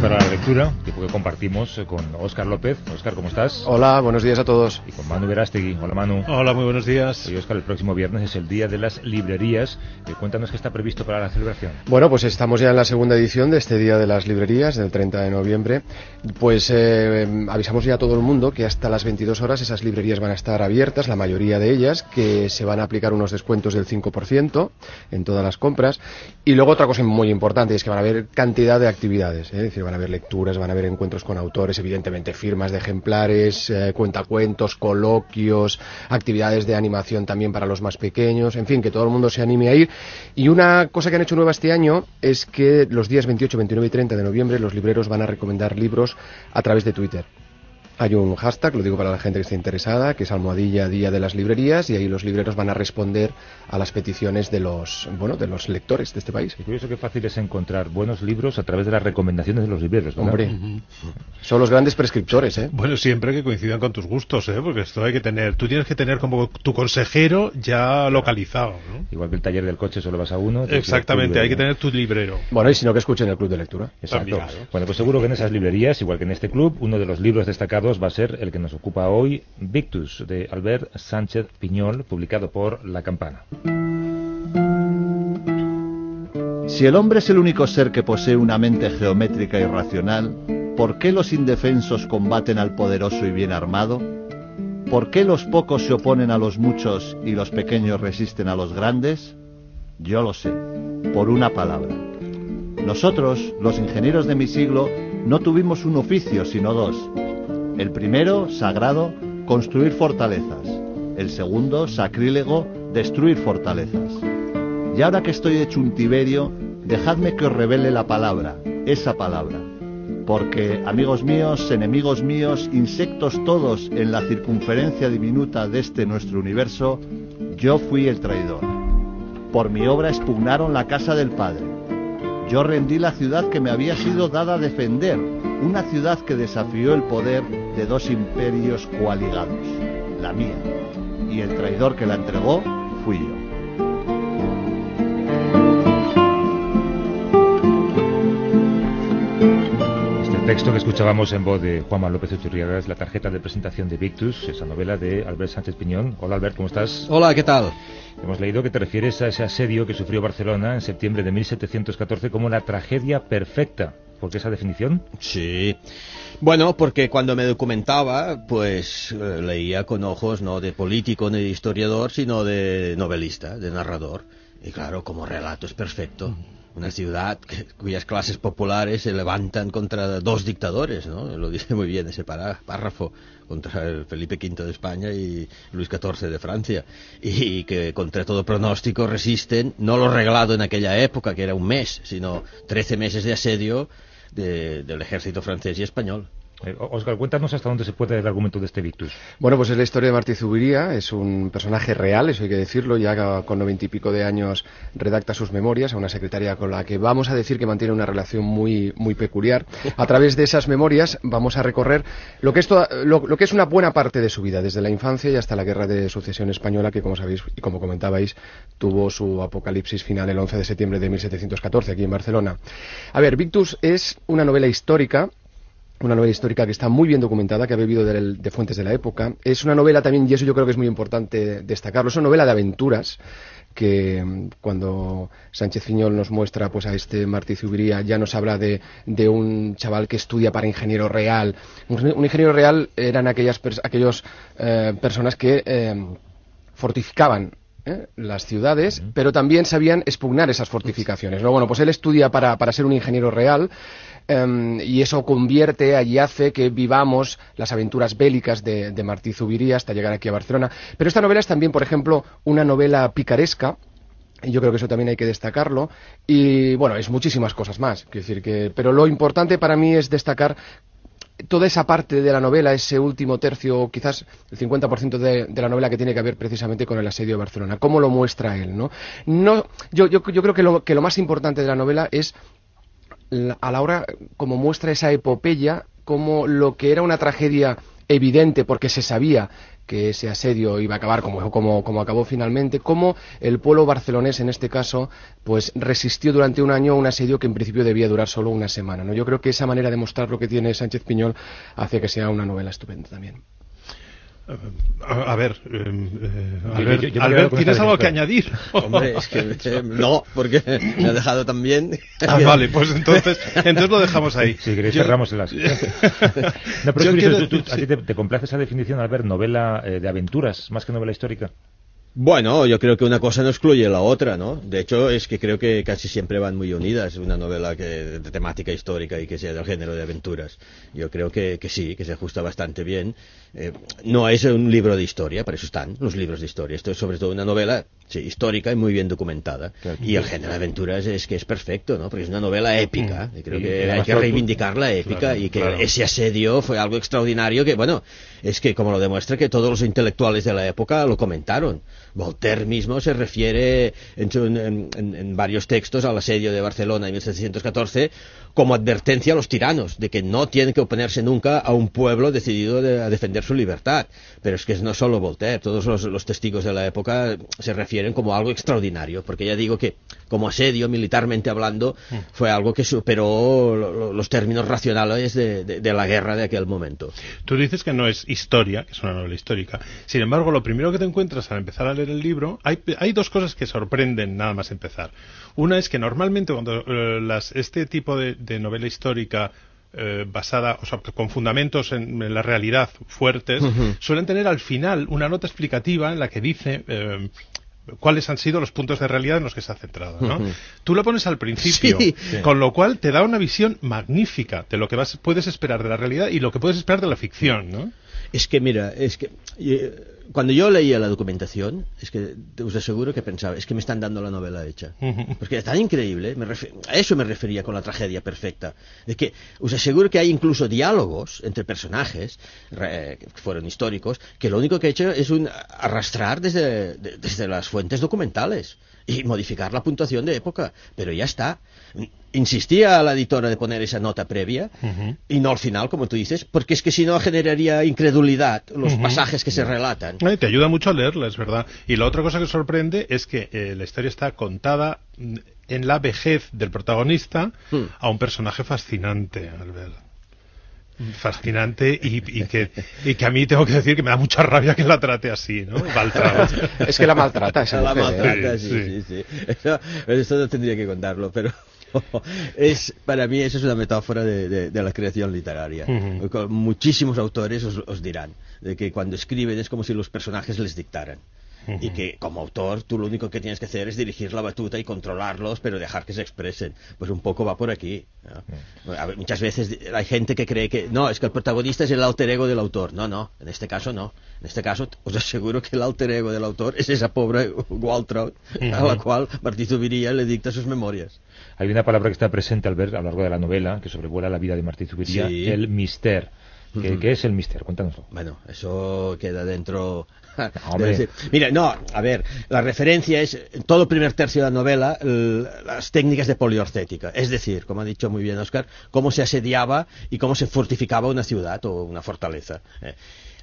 Para la lectura, tipo que compartimos eh, con Óscar López. Óscar, ¿cómo estás? Hola, buenos días a todos. Y con Manu Verástegui. Hola, Manu. Hola, muy buenos días. Y Óscar, el próximo viernes es el Día de las Librerías. Eh, cuéntanos qué está previsto para la celebración. Bueno, pues estamos ya en la segunda edición de este Día de las Librerías, del 30 de noviembre. Pues eh, avisamos ya a todo el mundo que hasta las 22 horas esas librerías van a estar abiertas, la mayoría de ellas, que se van a aplicar unos descuentos del 5% en todas las compras. Y luego otra cosa muy importante es que van a haber cantidad de actividades, es decir, van a haber lecturas, van a haber encuentros con autores, evidentemente firmas de ejemplares, eh, cuentacuentos, coloquios, actividades de animación también para los más pequeños, en fin, que todo el mundo se anime a ir. Y una cosa que han hecho nueva este año es que los días 28, 29 y 30 de noviembre los libreros van a recomendar libros a través de Twitter. Hay un hashtag, lo digo para la gente que esté interesada, que es almohadilla Día de las Librerías y ahí los libreros van a responder a las peticiones de los, bueno, de los lectores de este país. Es curioso que fácil es encontrar buenos libros a través de las recomendaciones de los libreros, Hombre, son los grandes prescriptores, ¿eh? Bueno, siempre que coincidan con tus gustos, ¿eh? Porque esto hay que tener, tú tienes que tener como tu consejero ya localizado, ¿no? Igual que el taller del coche solo vas a uno. Exactamente, hay que tener tu librero. Bueno, y si no que escuchen el club de lectura. Exacto. Bueno, pues seguro que en esas librerías, igual que en este club, uno de los libros destacados va a ser el que nos ocupa hoy, Victus, de Albert Sánchez Piñol, publicado por La Campana. Si el hombre es el único ser que posee una mente geométrica y racional, ¿por qué los indefensos combaten al poderoso y bien armado? ¿Por qué los pocos se oponen a los muchos y los pequeños resisten a los grandes? Yo lo sé, por una palabra. Nosotros, los ingenieros de mi siglo, no tuvimos un oficio, sino dos, el primero, sagrado, construir fortalezas. El segundo, sacrílego, destruir fortalezas. Y ahora que estoy hecho un Tiberio, dejadme que os revele la palabra, esa palabra. Porque, amigos míos, enemigos míos, insectos todos en la circunferencia diminuta de este nuestro universo, yo fui el traidor. Por mi obra expugnaron la casa del Padre. Yo rendí la ciudad que me había sido dada a defender, una ciudad que desafió el poder de dos imperios coaligados, la mía, y el traidor que la entregó fui yo. Este texto que escuchábamos en voz de Juanma López Uchurriaga es la tarjeta de presentación de Victus, esa novela de Albert Sánchez Piñón. Hola Albert, ¿cómo estás? Hola, ¿qué tal? Hemos leído que te refieres a ese asedio que sufrió Barcelona en septiembre de 1714 como la tragedia perfecta. ¿Por qué esa definición? Sí. Bueno, porque cuando me documentaba, pues eh, leía con ojos no de político ni de historiador, sino de novelista, de narrador. Y claro, como relato es perfecto. Una ciudad cuyas clases populares se levantan contra dos dictadores, ¿no? Lo dice muy bien ese párrafo, contra el Felipe V de España y Luis XIV de Francia. Y que contra todo pronóstico resisten, no lo reglado en aquella época, que era un mes, sino trece meses de asedio del ejército francés y español. Oscar, eh, cuéntanos hasta dónde se puede el argumento de este Victus. Bueno, pues es la historia de Martí Zubiría, es un personaje real, eso hay que decirlo, ya con noventa y pico de años redacta sus memorias a una secretaria con la que vamos a decir que mantiene una relación muy, muy peculiar. A través de esas memorias vamos a recorrer lo que, es lo, que es una buena parte de su vida, desde la infancia y hasta la guerra de sucesión española, que como sabéis y como comentabais, tuvo su apocalipsis final el 11 de septiembre de 1714 aquí en Barcelona. A ver, Victus es una novela histórica una novela histórica que está muy bien documentada, que ha bebido de, fuentes de la época. Es una novela también, y eso yo creo que es muy importante destacarlo, es una novela de aventuras que mm, cuando Sánchez Fiñol nos muestra pues a este Martí Zubiría ya nos habla de, de, un chaval que estudia para ingeniero real. Un, ingeniero real eran aquellas aquellos eh, personas que eh, fortificaban ¿eh? las ciudades, pero también sabían expugnar esas fortificaciones. ¿no? Bueno, pues él estudia para, para ser un ingeniero real Em, y eso convierte y hace que vivamos las aventuras bélicas de, de Martí Zubiría hasta llegar aquí a Barcelona. Pero esta novela es también, por ejemplo, una novela picaresca, yo creo que eso también hay que destacarlo. Y bueno, es muchísimas cosas más. decir que, pero lo importante para mí es destacar toda esa parte de la novela, ese último tercio, quizás el 50% de, de, la novela que tiene que ver precisamente con el asedio de Barcelona. ¿Cómo lo muestra él? ¿no? No, yo, yo, yo creo que lo, que lo más importante de la novela es a la hora, como muestra esa epopeya cómo lo que era una tragedia evidente porque se sabía que ese asedio iba a acabar como, como, como, acabó finalmente, cómo el pueblo barcelonés en este caso pues resistió durante un año un asedio que en principio debía durar solo una semana. ¿no? Yo creo que esa manera de mostrar lo que tiene Sánchez Piñol hace que sea una novela estupenda también. A, ver, ¿tienes algo que añadir? Hombre, es que no, porque me ha dejado también. Ah, vale, pues entonces, entonces lo dejamos ahí. Si queréis cerramos el asunto. no, pero es tú, ¿a ti te, te, complace esa definición al ver novela eh, de aventuras más que novela histórica? Bueno, yo creo que una cosa no excluye la otra, ¿no? De hecho, es que creo que casi siempre van muy unidas, una novela que, de temática histórica y que sea del género de aventuras. Yo creo que, que sí, que se ajusta bastante bien. Eh, no es un libro de historia, para eso están los libros de historia. Esto es sobre todo una novela sí, histórica y muy bien documentada. Claro. Y el género de aventuras es que es perfecto, ¿no? Porque es una novela épica. Y creo y, que y hay que reivindicar la épica claro, y que claro. ese asedio fue algo extraordinario que, bueno, es que como lo demuestra que todos los intelectuales de la época lo comentaron. Voltaire mismo se refiere en, en, en, en varios textos al asedio de Barcelona en 1714 como advertencia a los tiranos de que no tienen que oponerse nunca a un pueblo decidido de, a defender su libertad. Pero es que no solo Voltaire, todos los, los, testigos de la época se refieren como algo extraordinario, porque ya digo que como asedio, militarmente hablando, fue algo que superó lo, los términos racionales de, de, de, la guerra de aquel momento. Tú dices que no es historia, que es una novela histórica. Sin embargo, lo primero que te encuentras al empezar a leer el libro, hay, hay dos cosas que sorprenden nada más empezar. Una es que normalmente cuando eh, las, este tipo de, de novela histórica eh, basada, o sea, con fundamentos en, en la realidad fuertes, uh -huh. suelen tener al final una nota explicativa en la que dice eh, cuáles han sido los puntos de realidad en los que se ha centrado. ¿no? Uh -huh. Tú lo pones al principio, sí. con lo cual te da una visión magnífica de lo que vas, puedes esperar de la realidad y lo que puedes esperar de la ficción. ¿no? Es que, mira, es que. Eh, cuando yo leía la documentación, es que os aseguro que pensaba, es que me están dando la novela hecha. Porque es tan increíble, me a eso me refería con la tragedia perfecta. Es que os aseguro que hay incluso diálogos entre personajes, re, que fueron históricos, que lo único que he hecho es un arrastrar desde, de, desde las fuentes documentales y modificar la puntuación de época. Pero ya está. Insistía a la editora de poner esa nota previa uh -huh. y no al final, como tú dices, porque es que si no generaría incredulidad los uh -huh. pasajes que se relatan. Eh, te ayuda mucho a leerla, es verdad. Y la otra cosa que sorprende es que eh, la historia está contada en la vejez del protagonista uh a un personaje fascinante, Albert fascinante y, y, que, y que a mí tengo que decir que me da mucha rabia que la trate así, ¿no? Maltrata. es que la maltrata esa La maltrata, sí, sí, sí. sí. Eso, eso, no tendría que contarlo, pero es para mí eso es una metáfora de, de, de la creación literaria. Uh -huh. Muchísimos autores os, os dirán de que cuando escriben es como si los personajes les dictaran. Y que como autor tú lo único que tienes que hacer es dirigir la batuta y controlarlos pero dejar que se expresen pues un poco va por aquí ¿no? uh -huh. ver, muchas veces hay gente que cree que no es que el protagonista es el alter ego del autor no no en este caso no en este caso os aseguro que el alter ego del autor es esa pobre Waltraud a la cual Martí Zubiría le dicta sus memorias hay una palabra que está presente al ver a lo largo de la novela que sobrevuela la vida de Martí Zubiría sí. el mister ¿Qué, ¿Qué, es el mister? Cuéntanoslo. Bueno, eso queda dentro Hombre. Mira, no, a ver, la referencia es en todo el primer tercio de la novela las técnicas de poliorcética, es decir, como ha dicho muy bien Oscar, cómo se asediaba y cómo se fortificaba una ciudad o una fortaleza. Eh,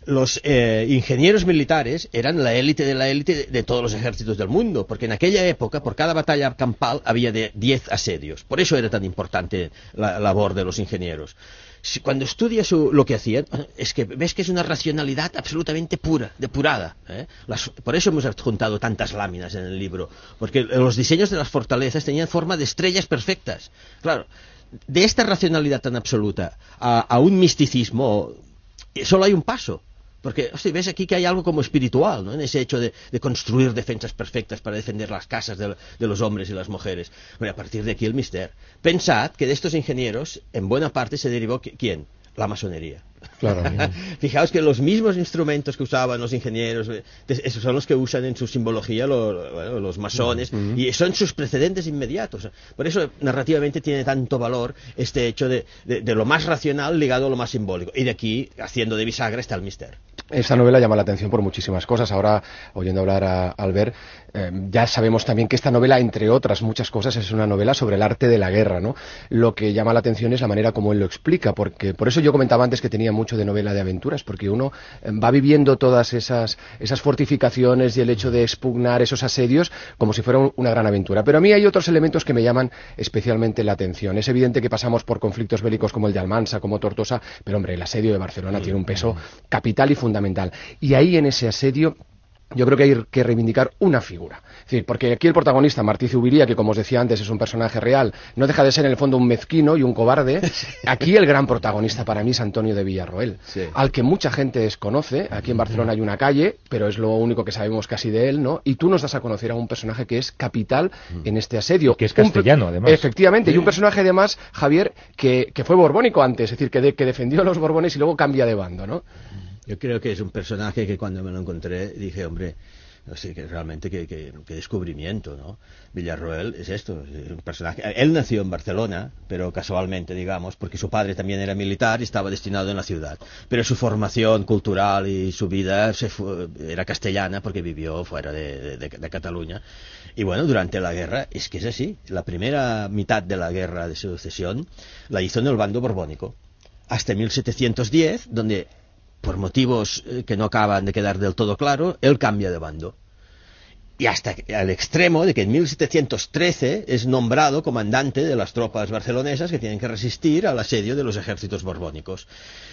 los eh, ingenieros militares eran la élite de la élite de, de, todos los ejércitos del mundo, porque en aquella época, por cada batalla campal, había de 10 asedios. Por eso era tan importante la labor de los ingenieros cuando estudias lo que hacían, es que ves que es una racionalidad absolutamente pura, depurada. ¿eh? Las, por eso hemos adjuntado tantas láminas en el libro, porque los diseños de las fortalezas tenían forma de estrellas perfectas. Claro, de esta racionalidad tan absoluta a, a un misticismo, solo hay un paso. Porque hostia, ves aquí que hay algo como espiritual, ¿no? En ese hecho de, construir defensas perfectas para defender las casas de, de, los hombres y las mujeres. Bueno, a partir de aquí el mister. Pensad que de estos ingenieros, en buena parte se derivó ¿quién? La masonería. Claro. Fijaos que los mismos instrumentos que usaban los ingenieros, esos son los que usan en su simbología los, los masones, uh -huh. y son sus precedentes inmediatos. Por eso, narrativamente, tiene tanto valor este hecho de, de, de, lo más racional ligado a lo más simbólico. Y de aquí, haciendo de bisagra, está el mister. Esta novela llama la atención por muchísimas cosas. Ahora, oyendo hablar a Albert, eh, ya sabemos también que esta novela, entre otras muchas cosas, es una novela sobre el arte de la guerra, ¿no? Lo que llama la atención es la manera como él lo explica, porque por eso yo comentaba antes que tenía mucho de novela de aventuras, porque uno eh, va viviendo todas esas, esas fortificaciones y el hecho de expugnar esos asedios como si fuera un- una gran aventura. Pero a mí hay otros elementos que me llaman especialmente la atención. Es evidente que pasamos por conflictos bélicos como el de Almansa, como Tortosa, pero hombre, el asedio de Barcelona tiene un peso capital y fundamental. Y ahí en ese asedio yo creo que hay que reivindicar una figura. Es decir, porque aquí el protagonista, Martí Zubiría, que como os decía antes es un personaje real, no deja de ser en el fondo un mezquino y un cobarde. Aquí el gran protagonista para mí es Antonio de Villarroel, Sí. al que mucha gente desconoce. Aquí en Barcelona hay una calle, pero es lo único que sabemos casi de él, ¿no? Y tú nos das a conocer a un personaje que es capital en este asedio. Que es castellano, además. Efectivamente, y un personaje además, Javier, que, que fue borbónico antes, es decir, que, de- que defendió a los borbones y luego cambia de bando, ¿no? Yo creo que es un personaje que cuando me lo encontré dije, hombre, sé, que realmente qué descubrimiento, ¿no? Villarroel es esto, es un personaje. Él nació en Barcelona, pero casualmente, digamos, porque su padre también era militar y estaba destinado en la ciudad. Pero su formación cultural y su vida se fue- era castellana porque vivió fuera de- de Cataluña. Y bueno, durante la guerra, es que es así. La primera mitad de la guerra de sucesión la hizo en el bando borbónico. Hasta 1710, donde por motivos eh, que no acaban de quedar del todo claro, él cambia de bando. Y hasta al extremo de que en 1713 es nombrado comandante de las tropas barcelonesas que tienen que resistir al asedio de los ejércitos borbónicos.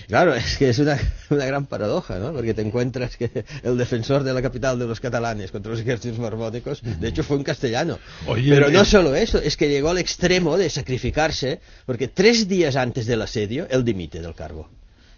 Claro, es que es una, una gran paradoja, ¿no? Porque te encuentras que el defensor de la capital de los catalanes contra los ejércitos borbónicos, de hecho, fue un castellano. Oye, Pero no el- solo eso, es que llegó al extremo de sacrificarse, porque tres días antes del asedio, él dimite del cargo.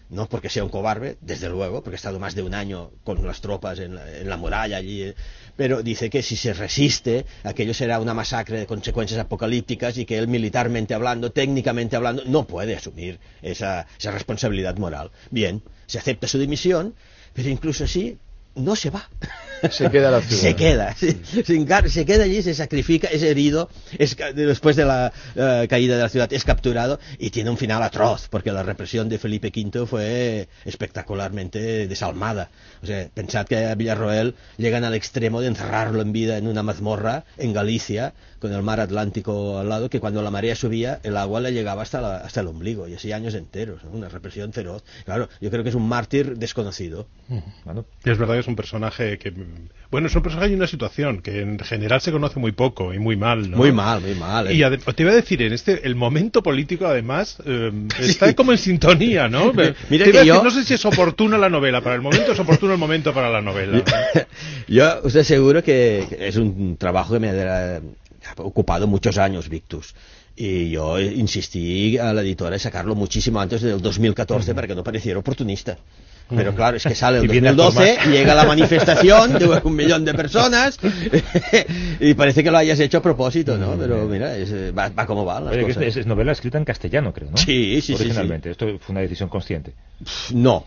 No porque sea un cobarde, desde luego, porque ha estado más de un año con las tropas en la, en la muralla allí, eh, pero dice que si se resiste, aquello será una masacre de consecuencias apocalípticas y que él militarmente hablando, técnicamente hablando, no puede asumir esa, esa responsabilidad moral. Bien, se acepta su dimisión, pero incluso así no se va. Se queda la ciudad. Se queda, se, se queda allí, se sacrifica, es herido, es ca- después de la eh, caída de la ciudad es capturado y tiene un final atroz, porque la represión de Felipe V fue espectacularmente desalmada. O sea, pensad que a Villarroel llegan al extremo de encerrarlo en vida en una mazmorra en Galicia, con el mar Atlántico al lado, que cuando la marea subía, el agua le llegaba hasta, la- hasta el ombligo, y así años enteros, ¿no? una represión feroz. Claro, yo creo que es un mártir desconocido. Bueno, Es verdad que es un personaje que. Bueno, es un personaje y una situación que en general se conoce muy poco y muy mal, ¿no? Muy mal, muy mal. ¿eh? Y te iba a decir, en este, el momento político, además, eh, está como en sintonía, ¿no? Mira Te iba que a decir, yo- No sé si es oportuna la novela para el momento, es oportuno el momento para la novela. Yo estoy seguro que es un trabajo que me ha ocupado muchos años, Victus. Y yo insistí a la editora en sacarlo muchísimo antes del 2014 para que no pareciera oportunista. Pero claro, es que sale el Y viene a 2012 tomar. y llega la manifestación de un millón de personas y parece que lo hayas hecho a propósito, ¿no? Pero mira, es, eh, va, va como va las oye, cosas. es, es novela escrita en castellano, creo, ¿no? Sí, sí, sí, Originalmente. Esto fue una decisión consciente. No.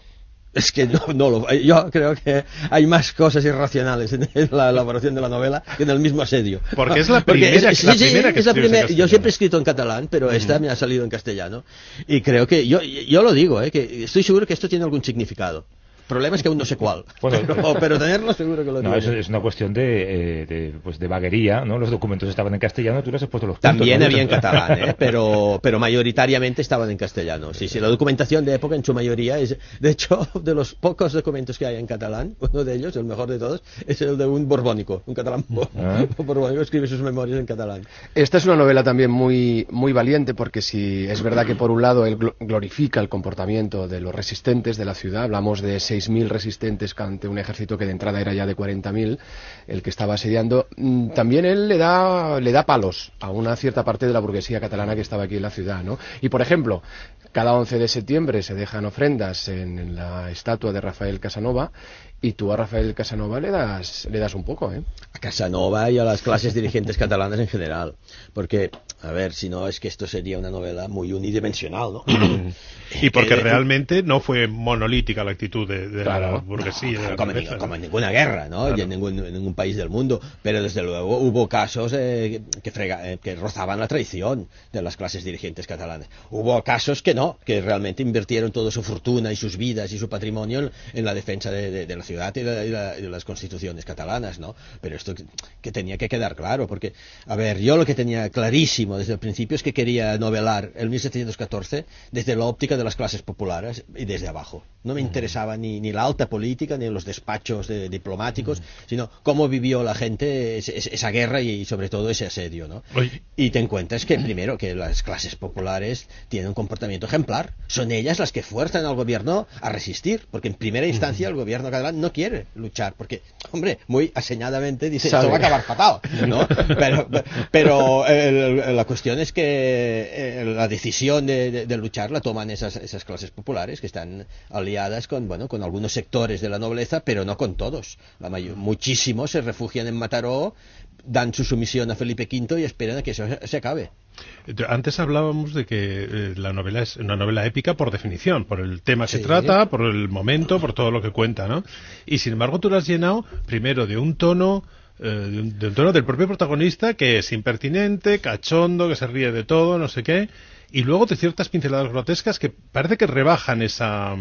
Es que no, no lo, yo creo que hay más cosas irracionales en, la elaboración de la novela que en el mismo asedio. Porque es la primera- sí, la sí, primera que es la escribes en primera- Yo siempre he escrito en catalán, pero esta me ha salido en castellano. Y creo que, yo, yo lo digo, ¿eh? que estoy seguro que esto tiene algún significado. El problema es que aún no sé cuál. Bueno, pero, pero tenerlo seguro que lo No, tiene. es una cuestión de, eh, de, pues de vaguería, ¿no? Los documentos estaban en castellano, tú les has puesto los puntos, También ¿no? había en catalán, ¿eh? pero, pero mayoritariamente estaban en castellano. Sí, sí, la documentación de época en su mayoría es, de hecho, de los pocos documentos que hay en catalán, uno de ellos, el mejor de todos, es el de un borbónico, un catalán Ah. borbónico, escribe sus memorias en catalán. Esta es una novela también muy, muy valiente porque si es verdad que por un lado él glo- glorifica el comportamiento de los resistentes de la ciudad, hablamos de 6.000 resistentes ante un ejército que de entrada era ya de 40.000, el que estaba asediando, mm, también él le da, le da palos a una cierta parte de la burguesía catalana que estaba aquí en la ciudad, ¿no? Y por ejemplo, cada 11 de septiembre se dejan ofrendas en, en la estatua de Rafael Casanova y tú a Rafael Casanova le das, le das un poco, ¿eh? A Casanova y a las clases dirigentes catalanas en general. Porque A ver, si no es que esto sería una novela muy unidimensional, ¿no? y porque realmente no fue monolítica la actitud de, de la Claro. burguesía. de la como, como ¿no? en ninguna guerra, ¿no? Y en ningún, en ningún país del mundo. Pero desde luego hubo casos eh, que, frega- eh, que rozaban la traición de las clases dirigentes catalanas. Hubo casos que no, que realmente invirtieron toda su fortuna y sus vidas y su patrimonio en, en la defensa de, de- de la ciudad y, la- y la- y las constituciones catalanas, ¿no? Pero esto que, tenía que quedar claro, porque, a ver, yo lo que tenía clarísimo desde el principio es que quería novelar el 1714 desde la óptica de las clases populares y desde abajo. No me interesaba ni, ni la alta política ni los despachos de- diplomáticos, sino cómo vivió la gente esa guerra y, sobre todo ese asedio, ¿no? Oye. Y te encuentras que primero que las clases populares tienen un comportamiento ejemplar. Son ellas las que fuerzan al gobierno a resistir, porque en primera instancia el gobierno catalán no quiere luchar, porque, hombre, muy aseñadamente dice, Sabe. esto va a acabar fatal, ¿no? Pero, pero la cuestión es que eh, la decisión de, de- de luchar la toman esas, esas clases populares que están aliadas con, bueno, con algunos sectores de la nobleza, pero no con todos. La mayor- muchísimos se refugian en Mataró, dan su sumisión a Felipe V y esperan a que eso se- acabe. Antes hablábamos de que eh, la novela es una novela épica por definición, por el tema que Sí. trata, por el momento, por todo lo que cuenta, ¿no? Y sin embargo tú lo has llenado primero de un tono eh, de, un, de un tono del propio protagonista que es impertinente, cachondo, que se ríe de todo, no sé qué, y luego de ciertas pinceladas grotescas que parece que rebajan esa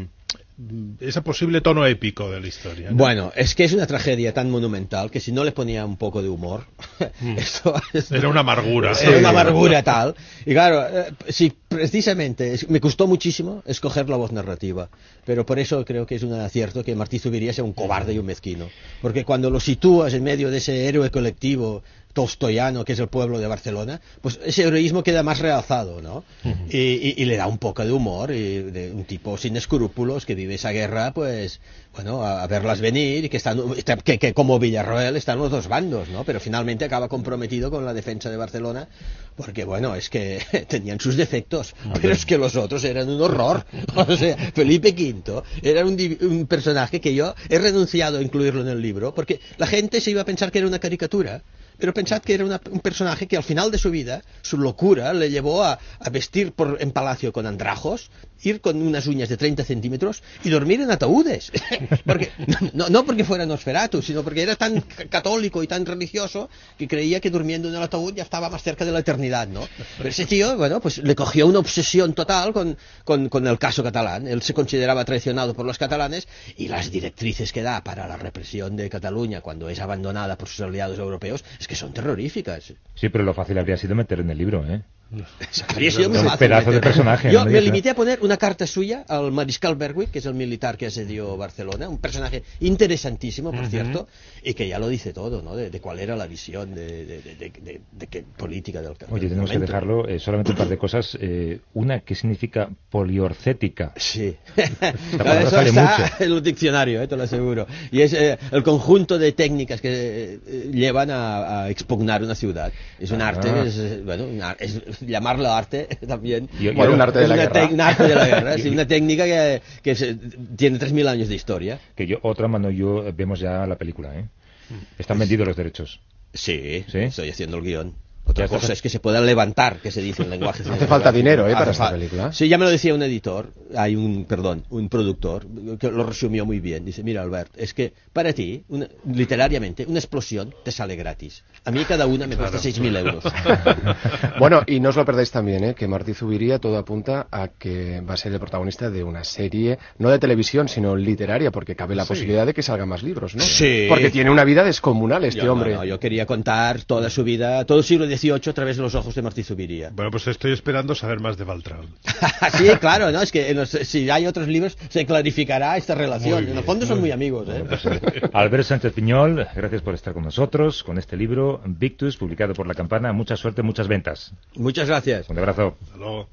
ese posible tono épico de la historia. ¿no? Bueno, es que es una tragedia tan monumental que si no le ponía un poco de humor, esto, esto- Era una amargura. Era una amargura tal. Y claro, eh, sí, precisamente, es- me costó muchísimo escoger la voz narrativa. Pero por eso creo que es un acierto que Martí Zubiría sea un cobarde y un mezquino. Porque cuando lo sitúas en medio de ese héroe colectivo tolstoyano que es el pueblo de Barcelona, pues ese heroísmo queda más realzado, ¿no? y, y- y le da un poco de humor, y de un tipo sin escrúpulos que vive esa guerra, pues, bueno, a, a verlas venir y que están, está- que, que como Villarroel están los dos bandos, ¿no? Pero finalmente acaba comprometido con la defensa de Barcelona, porque, bueno, es que tenían sus defectos, pero es que los otros eran un horror. O sea, Felipe V era un, un personaje que yo he renunciado a incluirlo en el libro, porque la gente se iba a pensar que era una caricatura. Pero pensad que era una- un personaje que al final de su vida, su locura le llevó a, a vestir por, en palacio con andrajos, ir con unas uñas de 30 centímetros y dormir en ataúdes. porque, no, no porque fuera Nosferatu, sino porque era tan católico y tan religioso que creía que durmiendo en el ataúd ya estaba más cerca de la eternidad, ¿no? Pero ese tío, bueno, pues le cogió una obsesión total con, con, con el caso catalán. Él se consideraba traicionado por los catalanes y las directrices que da para la represión de Cataluña cuando es abandonada por sus aliados europeos es que son terroríficas. Sí, pero lo fácil habría sido meter en el libro, ¿eh? Habría sido muy Un fácil pedazo de personaje, Yo me limité a poner una carta suya al mariscal Berwick, que es el militar que asedió Barcelona, un personaje interesantísimo, por cierto, y que ya lo dice todo, ¿no? De, de cuál era la visión de, de, de- qué política del del Oye, tenemos que dejarlo eh, solamente un par de cosas. Eh, una que significa poliorcética. Sí. Eso sale está mucho. en el diccionario, eh, te lo aseguro. Y es eh, el conjunto de técnicas que llevan a, a expugnar una ciudad. Es un Ah. arte, es, bueno, es, llamarlo arte también. Y- Bueno, un arte de la una guerra. un arte de la guerra, sí, una técnica que, que se- tiene 3.000 años de historia. Que yo, otra mano yo eh, vemos ya la película, ¿eh? Están vendidos los derechos. Sí, ¿Sí? estoy haciendo el guion. Otra cosa está. es que se pueda levantar, que se dice en lenguaje. Hace falta dinero, ¿eh, para Hace esta película. Sí, ya me lo decía un editor, hay un, perdón, un productor, que lo resumió muy bien. Dice, mira, Albert, es que para ti, una- literariamente, una explosión te sale gratis. A mí cada una me cuesta 6.000 euros. Bueno, y no os lo perdáis también, ¿eh? que Martí Zubiría todo apunta a que va a ser el protagonista de una serie, no de televisión, sino literaria, porque cabe la Sí. posibilidad de que salgan más libros, ¿no? Sí. Porque tiene una vida descomunal este Yo, no, hombre. no, yo quería contar toda su vida, todo el siglo XVIII a través de los ojos de Martí Zubiría. Bueno, pues estoy esperando saber más de Valtraud. sí, claro, ¿no? Es que los- si hay otros libros se clarificará esta relación. Muy en el bien, fondo son muy muy amigos, ¿eh? Albert Sánchez Piñol, gracias por estar con nosotros con este libro, Victus, publicado por La Campana. Mucha suerte, muchas ventas. Muchas gracias. Un abrazo. Hasta luego.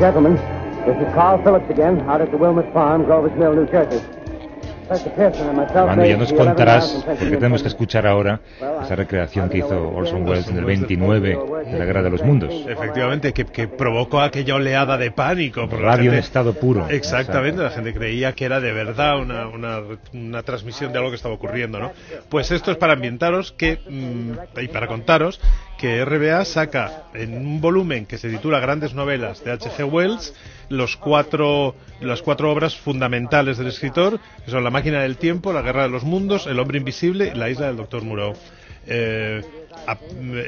Gentlemen, this is Carl Phillips again, out at the Wilmot Farm, Grover's Mill, New Jersey. Manu, ya nos contarás, porque tenemos que escuchar ahora esa recreación que hizo Orson Welles en el 29 de la Guerra de los Mundos. Efectivamente, que, que provocó aquella oleada de pánico. Radio en gente- estado puro. Exactamente, la gente creía que era de verdad una, una, una transmisión de algo que estaba ocurriendo, ¿no? Pues esto es para ambientaros que, mm, y para contaros que RBA saca en un volumen que se titula Grandes Novelas de H.G. Wells los cuatro, las cuatro obras fundamentales del escritor, que son La máquina del tiempo, La guerra de los mundos, El hombre invisible y La isla del doctor Moreau. Eh, a-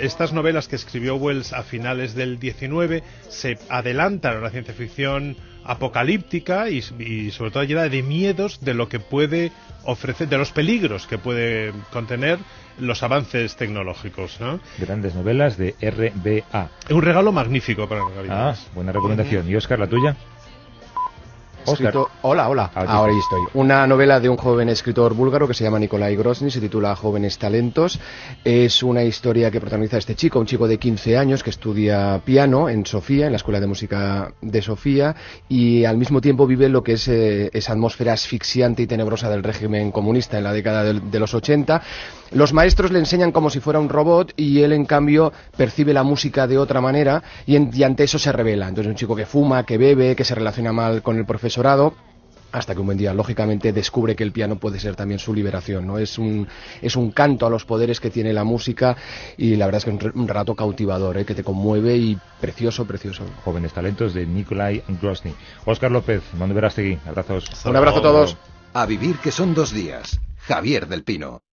estas novelas que escribió Wells a finales del 19 se adelantan a la ciencia ficción apocalíptica y, y sobre todo llena de miedos de lo que puede ofrecer, de los peligros que puede contener los avances tecnológicos. ¿no? Grandes novelas de RBA. Un regalo magnífico para Ah, Navidades. buena recomendación. ¿Y Oscar, la tuya? Oscar. Escrito- Hola, hola. Ah, Ahora estoy. Una novela de un joven escritor búlgaro que se llama Nikolai Grozny, se titula Jóvenes Talentos. Es una historia que protagoniza este chico, un chico de 15 años que estudia piano en Sofía, en la Escuela de Música de Sofía, y al mismo tiempo vive lo que es eh, esa atmósfera asfixiante y tenebrosa del régimen comunista en la década de los 80. Los maestros le enseñan como si fuera un robot y él, en cambio, percibe la música de otra manera y, en- y ante eso se revela. Entonces, un chico que fuma, que bebe, que se relaciona mal con el profesorado hasta que un buen día, lógicamente, descubre que el piano puede ser también su liberación, ¿no? Es un, es un canto a los poderes que tiene la música y la verdad es que es un, relato cautivador, ¿eh? que te conmueve y precioso, precioso. Jóvenes talentos de Nikolai Grozny. Oscar López, Manu Verástegui, abrazos. Un abrazo a todos. A vivir que son dos días. Javier del Pino.